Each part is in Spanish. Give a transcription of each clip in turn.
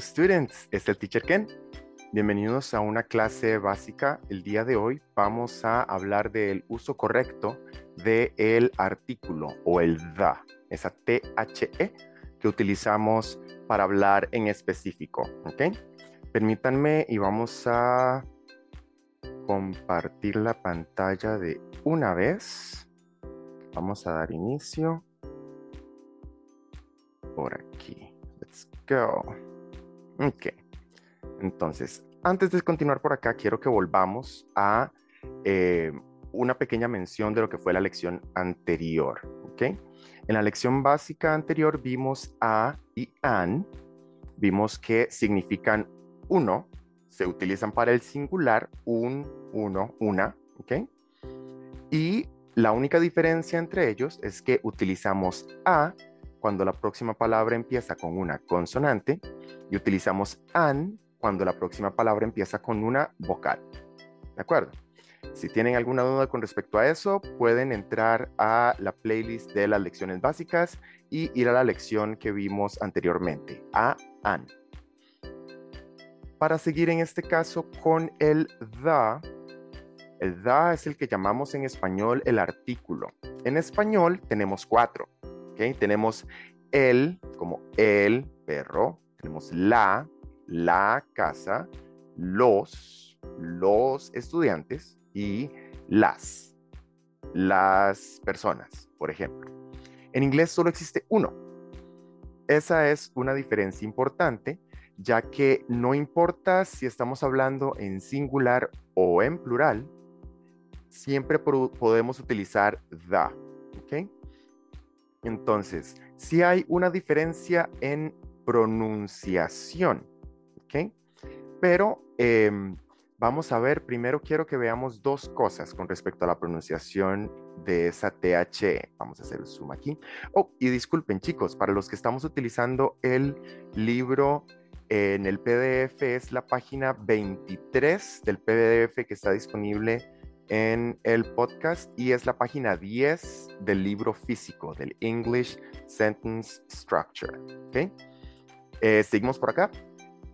students, es el teacher Ken. Bienvenidos a una clase básica. El día de hoy vamos a hablar del uso correcto de el artículo o el da, esa THE que utilizamos para hablar en específico, ¿ok? Permítanme y vamos a compartir la pantalla de una vez. Vamos a dar inicio por aquí. Let's go. Ok. Entonces, antes de continuar por acá, quiero que volvamos a eh, una pequeña mención de lo que fue la lección anterior. ¿ok? En la lección básica anterior vimos a y an. Vimos que significan uno, se utilizan para el singular, un, uno, una. ¿ok? Y la única diferencia entre ellos es que utilizamos a cuando la próxima palabra empieza con una consonante y utilizamos an cuando la próxima palabra empieza con una vocal. ¿De acuerdo? Si tienen alguna duda con respecto a eso, pueden entrar a la playlist de las lecciones básicas y ir a la lección que vimos anteriormente, a an. Para seguir en este caso con el da, el da es el que llamamos en español el artículo. En español tenemos cuatro. Tenemos el como el perro, tenemos la, la casa, los, los estudiantes y las, las personas, por ejemplo. En inglés solo existe uno. Esa es una diferencia importante, ya que no importa si estamos hablando en singular o en plural, siempre podemos utilizar the. ¿ok? Entonces, si hay una diferencia en pronunciación, ¿ok? Pero em, vamos a ver, primero quiero que veamos dos cosas con respecto a la pronunciación de esa THE. Vamos a hacer el zoom aquí. Oh, y disculpen chicos, para los que estamos utilizando el libro en el PDF, es la página 23 del PDF que está disponible en el podcast y es la página 10 del libro físico del English Sentence Structure. ¿okay? Eh, seguimos por acá.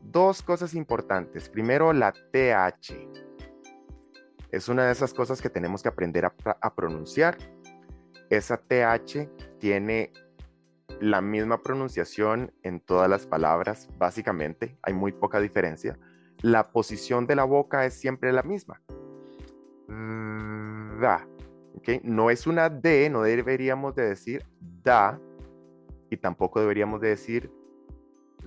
Dos cosas importantes. Primero, la TH. Es una de esas cosas que tenemos que aprender a, a pronunciar. Esa TH tiene la misma pronunciación en todas las palabras, básicamente. Hay muy poca diferencia. La posición de la boca es siempre la misma da. ¿okay? No es una D, no deberíamos de decir da y tampoco deberíamos de decir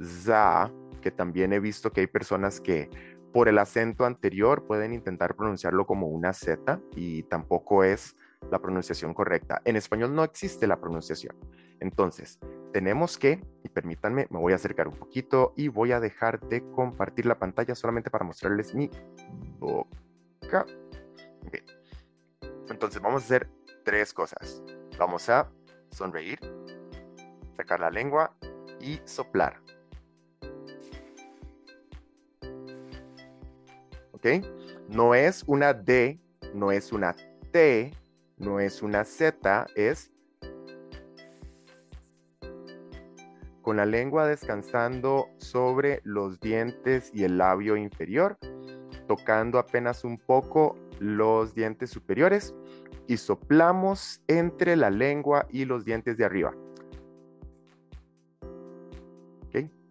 za, que también he visto que hay personas que por el acento anterior pueden intentar pronunciarlo como una Z y tampoco es la pronunciación correcta. En español no existe la pronunciación. Entonces, tenemos que, y permítanme, me voy a acercar un poquito y voy a dejar de compartir la pantalla solamente para mostrarles mi boca. Entonces vamos a hacer tres cosas. Vamos a sonreír, sacar la lengua y soplar. ¿Ok? No es una D, no es una T, no es una Z, es con la lengua descansando sobre los dientes y el labio inferior, tocando apenas un poco los dientes superiores y soplamos entre la lengua y los dientes de arriba.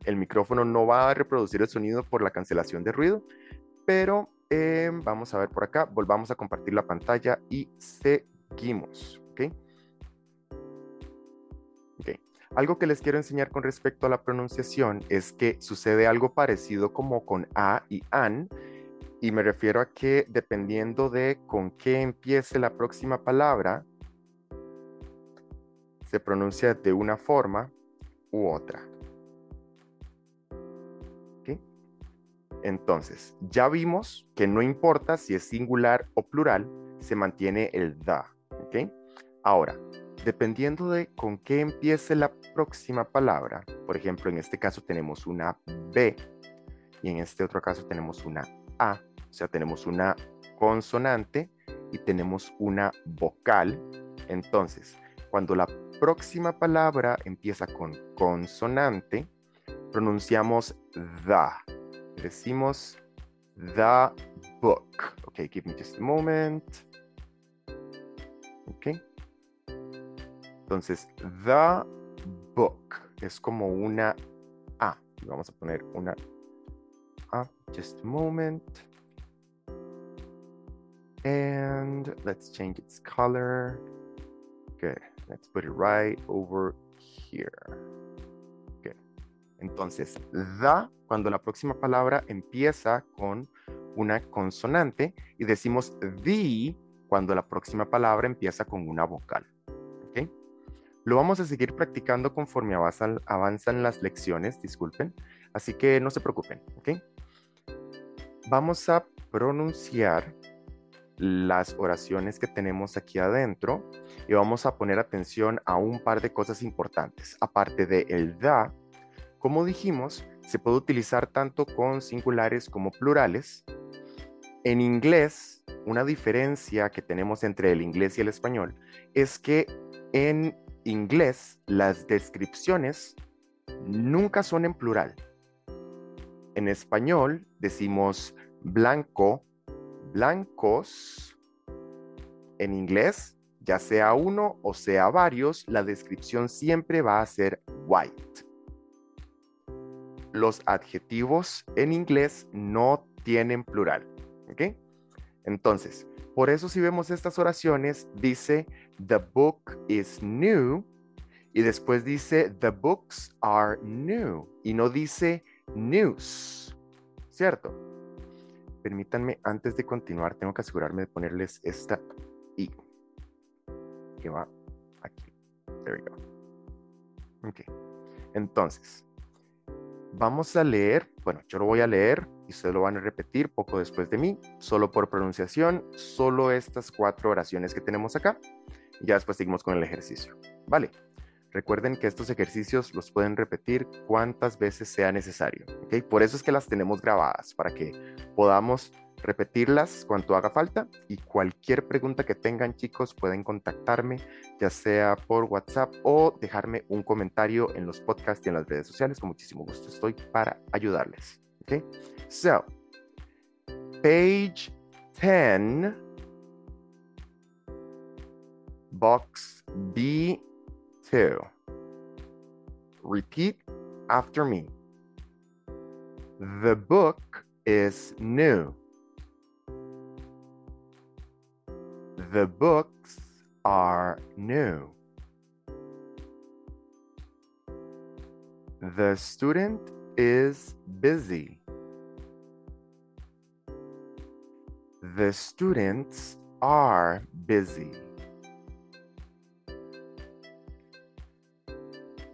El micrófono no va a reproducir el sonido por la cancelación de ruido, pero eh, vamos a ver por acá, volvamos a compartir la pantalla y seguimos. Algo que les quiero enseñar con respecto a la pronunciación es que sucede algo parecido como con a y an, y me refiero a que dependiendo de con qué empiece la próxima palabra, se pronuncia de una forma u otra. Entonces, ya vimos que no importa si es singular o plural, se mantiene el da. Ahora, dependiendo de con qué empiece la próxima palabra, por ejemplo, en este caso tenemos una B y en este otro caso tenemos una O sea, tenemos una consonante y tenemos una vocal. Entonces, cuando la próxima palabra empieza con consonante, pronunciamos the. Decimos the book. Okay, give me just a moment. Okay. Entonces, the book es como una A. Vamos a poner una Just a moment. And let's change its color. Good. Let's put it right over here. Good. Entonces, the, cuando la próxima palabra empieza con una consonante y decimos the cuando la próxima palabra empieza con una vocal. ¿Okay? Lo vamos a seguir practicando conforme avanzan las lecciones, disculpen, así que no se preocupen. ¿okay? Vamos a pronunciar las oraciones que tenemos aquí adentro y vamos a poner atención a un par de cosas importantes. Aparte de el da, como dijimos, se puede utilizar tanto con singulares como plurales. En inglés, una diferencia que tenemos entre el inglés y el español es que en inglés las descripciones nunca son en plural. En español decimos blanco, blancos. En inglés, ya sea uno o sea varios, la descripción siempre va a ser white. Los adjetivos en inglés no tienen plural. ¿Ok? Entonces, por eso si vemos estas oraciones, dice, the book is new, y después dice, the books are new, y no dice news, ¿cierto? Permítanme, antes de continuar, tengo que asegurarme de ponerles esta I, que va aquí. There we go. Ok. Entonces, vamos a leer, bueno, yo lo voy a leer y ustedes lo van a repetir poco después de mí, solo por pronunciación, solo estas cuatro oraciones que tenemos acá. Y ya después seguimos con el ejercicio. Vale. Recuerden que estos ejercicios los pueden repetir cuantas veces sea necesario. ¿okay? Por eso es que las tenemos grabadas, para que podamos repetirlas cuanto haga falta y cualquier pregunta que tengan chicos pueden contactarme ya sea por WhatsApp o dejarme un comentario en los podcasts y en las redes sociales con muchísimo gusto estoy para ayudarles okay so page 10 box B 2. Repeat after me. The book is new. The books are new. The student is busy. The students are busy.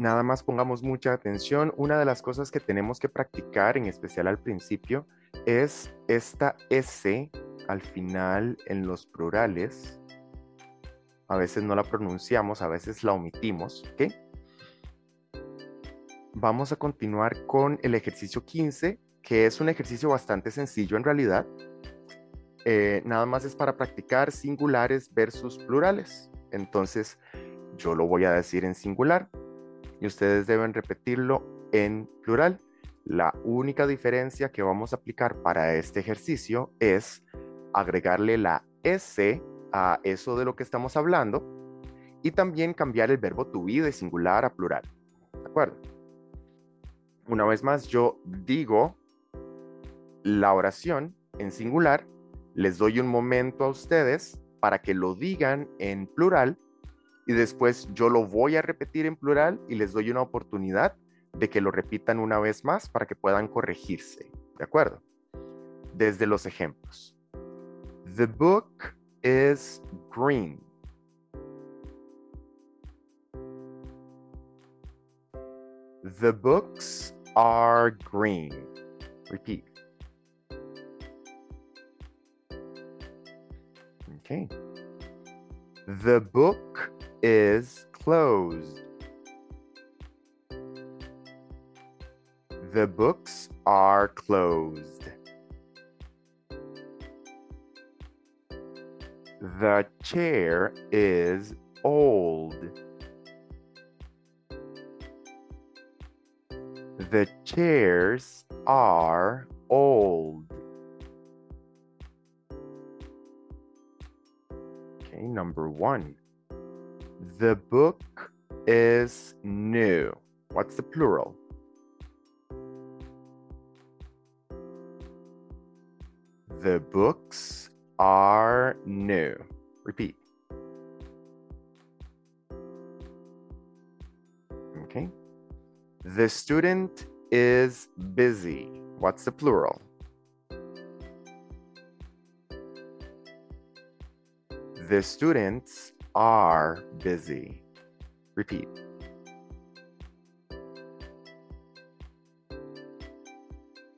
Nada más pongamos mucha atención. Una de las cosas que tenemos que practicar, en especial al principio, es esta S al final en los plurales. A veces no la pronunciamos, a veces la omitimos. ¿ok? Vamos a continuar con el ejercicio 15, que es un ejercicio bastante sencillo en realidad. Eh, nada más es para practicar singulares versus plurales. Entonces, yo lo voy a decir en singular y ustedes deben repetirlo en plural. La única diferencia que vamos a aplicar para este ejercicio es agregarle la S a eso de lo que estamos hablando y también cambiar el verbo to be de singular a plural. ¿De acuerdo? Una vez más, yo digo la oración en singular, les doy un momento a ustedes para que lo digan en plural y después yo lo voy a repetir en plural y les doy una oportunidad de que lo repitan una vez más para que puedan corregirse. ¿De acuerdo? Desde los ejemplos. The book is green. The books are green. Repeat. Okay. The book is closed. The books are closed. The chair is old. The chairs are old. Okay, number one. The book is new. What's the plural? The books are new. Repeat. Okay. The student is busy. What's the plural? The students are busy. Repeat.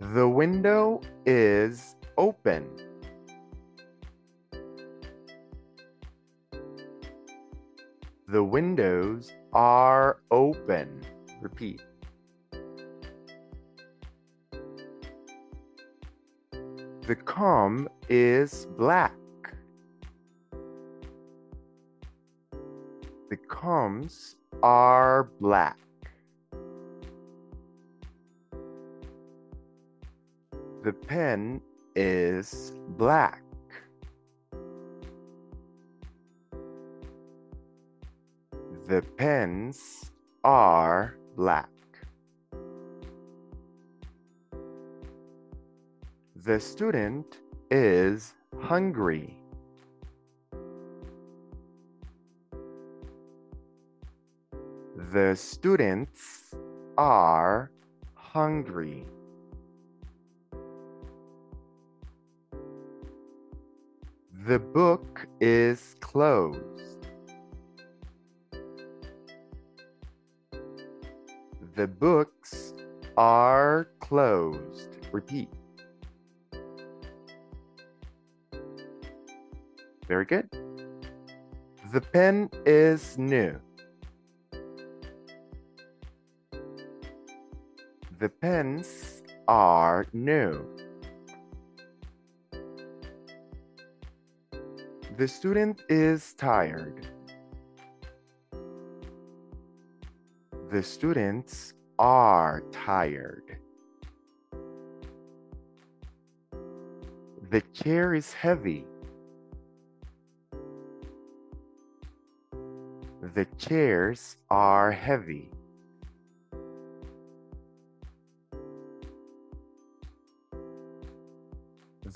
The window is open. The windows are open. Repeat. The comb is black. The are black. The pen is black. The pens are black. The student is hungry. The students are hungry. The book is closed. The books are closed. Repeat. Very good. The pen is new. The pens are new. The student is tired. The students are tired. The chair is heavy. The chairs are heavy.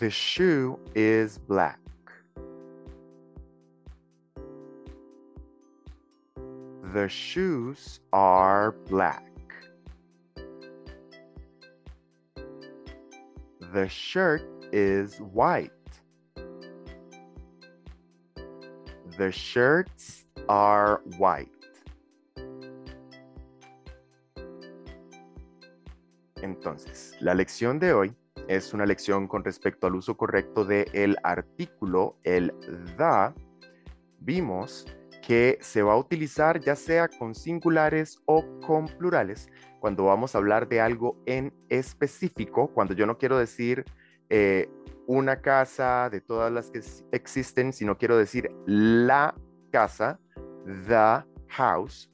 The shoe is black. The shoes are black. The shirt is white. The shirts are white. Entonces, la lección de hoy es una lección con respecto al uso correcto de el artículo, el the. Vimos que se va a utilizar ya sea con singulares o con plurales cuando vamos a hablar de algo en específico, cuando yo no quiero decir eh, una casa de todas las que existen, sino quiero decir la casa, the house.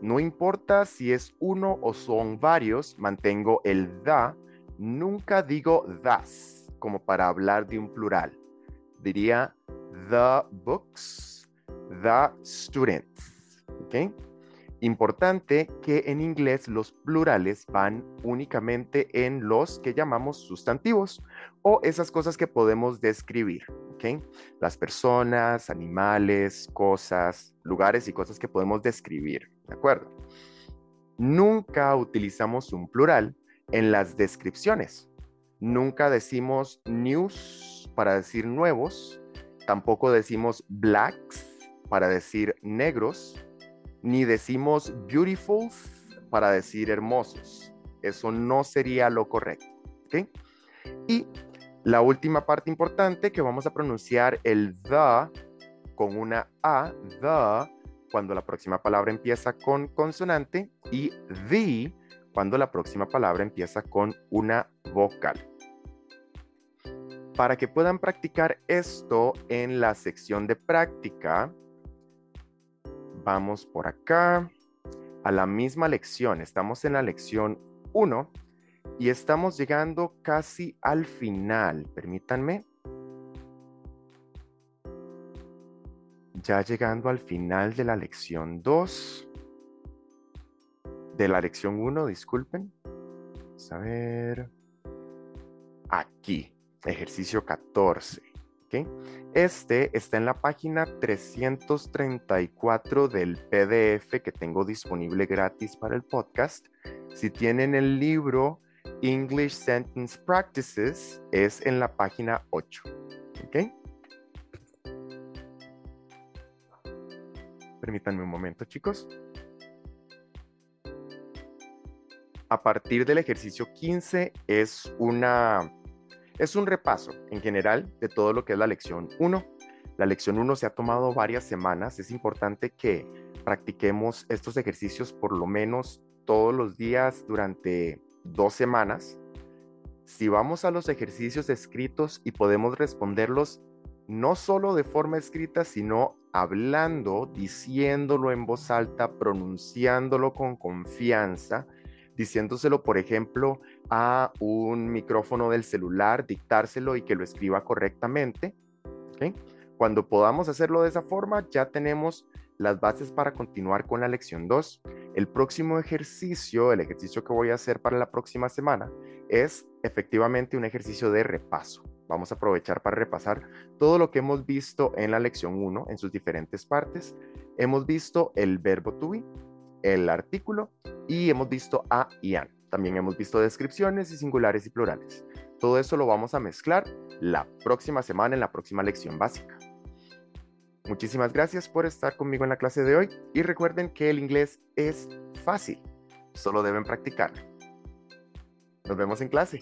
No importa si es uno o son varios, mantengo el the. Nunca digo das como para hablar de un plural. Diría the books, the students. ¿Ok? Importante que en inglés los plurales van únicamente en los que llamamos sustantivos o esas cosas que podemos describir. ¿ok? Las personas, animales, cosas, lugares y cosas que podemos describir. ¿De acuerdo? Nunca utilizamos un plural en las descripciones. Nunca decimos news para decir nuevos. Tampoco decimos blacks para decir negros ni decimos beautiful para decir hermosos. Eso no sería lo correcto. Y la última parte importante que vamos a pronunciar el the con una A, the, cuando la próxima palabra empieza con consonante y the cuando la próxima palabra empieza con una vocal. Para que puedan practicar esto en la sección de práctica, Vamos por acá a la misma lección. Estamos en la lección 1 y estamos llegando casi al final. Permítanme. Ya llegando al final de la lección 2. De la lección 1, disculpen. Vamos a ver. Aquí, ejercicio 14. Este está en la página 334 del PDF que tengo disponible gratis para el podcast. Si tienen el libro English Sentence Practices, es en la página 8. Permítanme un momento, chicos. A partir del ejercicio 15 es una es un repaso en general de todo lo que es la lección 1. La lección 1 se ha tomado varias semanas. Es importante que practiquemos estos ejercicios por lo menos todos los días durante dos semanas. Si vamos a los ejercicios escritos y podemos responderlos no solo de forma escrita, sino hablando, diciéndolo en voz alta, pronunciándolo con confianza, diciéndoselo, por ejemplo, a un micrófono del celular, dictárselo y que lo escriba correctamente. Cuando podamos hacerlo de esa forma, ya tenemos las bases para continuar con la lección 2. El próximo ejercicio, el ejercicio que voy a hacer para la próxima semana, es efectivamente un ejercicio de repaso. Vamos a aprovechar para repasar todo lo que hemos visto en la lección 1 en sus diferentes partes. Hemos visto el verbo to be, el artículo y hemos visto a y an. También hemos visto descripciones y singulares y plurales. Todo eso lo vamos a mezclar la próxima semana en la próxima lección básica. Muchísimas gracias por estar conmigo en la clase de hoy y recuerden que el inglés es fácil, solo deben practicarlo. Nos vemos en clase.